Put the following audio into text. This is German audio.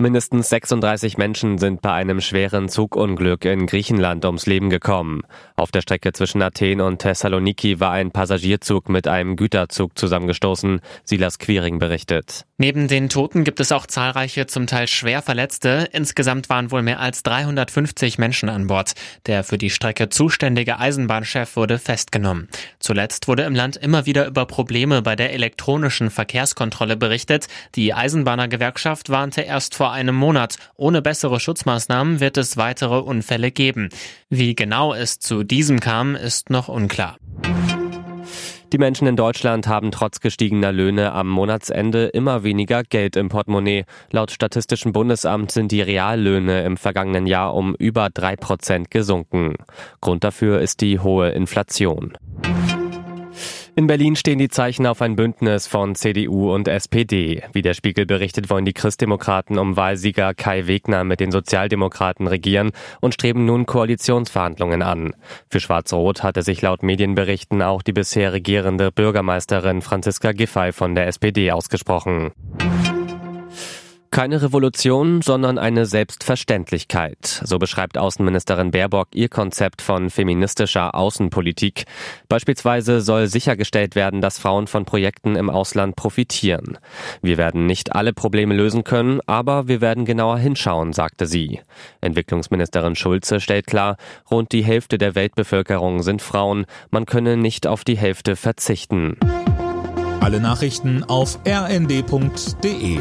Mindestens 36 Menschen sind bei einem schweren Zugunglück in Griechenland ums Leben gekommen. Auf der Strecke zwischen Athen und Thessaloniki war ein Passagierzug mit einem Güterzug zusammengestoßen, Silas Quiring berichtet. Neben den Toten gibt es auch zahlreiche, zum Teil schwer Verletzte. Insgesamt waren wohl mehr als 350 Menschen an Bord. Der für die Strecke zuständige Eisenbahnchef wurde festgenommen. Zuletzt wurde im Land immer wieder über Probleme bei der elektronischen Verkehrskontrolle berichtet. Die Eisenbahnergewerkschaft warnte erst vor einem Monat. Ohne bessere Schutzmaßnahmen wird es weitere Unfälle geben. Wie genau es zu diesem kam, ist noch unklar. Die Menschen in Deutschland haben trotz gestiegener Löhne am Monatsende immer weniger Geld im Portemonnaie. Laut Statistischem Bundesamt sind die Reallöhne im vergangenen Jahr um über drei Prozent gesunken. Grund dafür ist die hohe Inflation. In Berlin stehen die Zeichen auf ein Bündnis von CDU und SPD. Wie der Spiegel berichtet, wollen die Christdemokraten um Wahlsieger Kai Wegner mit den Sozialdemokraten regieren und streben nun Koalitionsverhandlungen an. Für Schwarz-Rot hatte sich laut Medienberichten auch die bisher regierende Bürgermeisterin Franziska Giffey von der SPD ausgesprochen. Keine Revolution, sondern eine Selbstverständlichkeit. So beschreibt Außenministerin Baerbock ihr Konzept von feministischer Außenpolitik. Beispielsweise soll sichergestellt werden, dass Frauen von Projekten im Ausland profitieren. Wir werden nicht alle Probleme lösen können, aber wir werden genauer hinschauen, sagte sie. Entwicklungsministerin Schulze stellt klar, rund die Hälfte der Weltbevölkerung sind Frauen. Man könne nicht auf die Hälfte verzichten. Alle Nachrichten auf rnd.de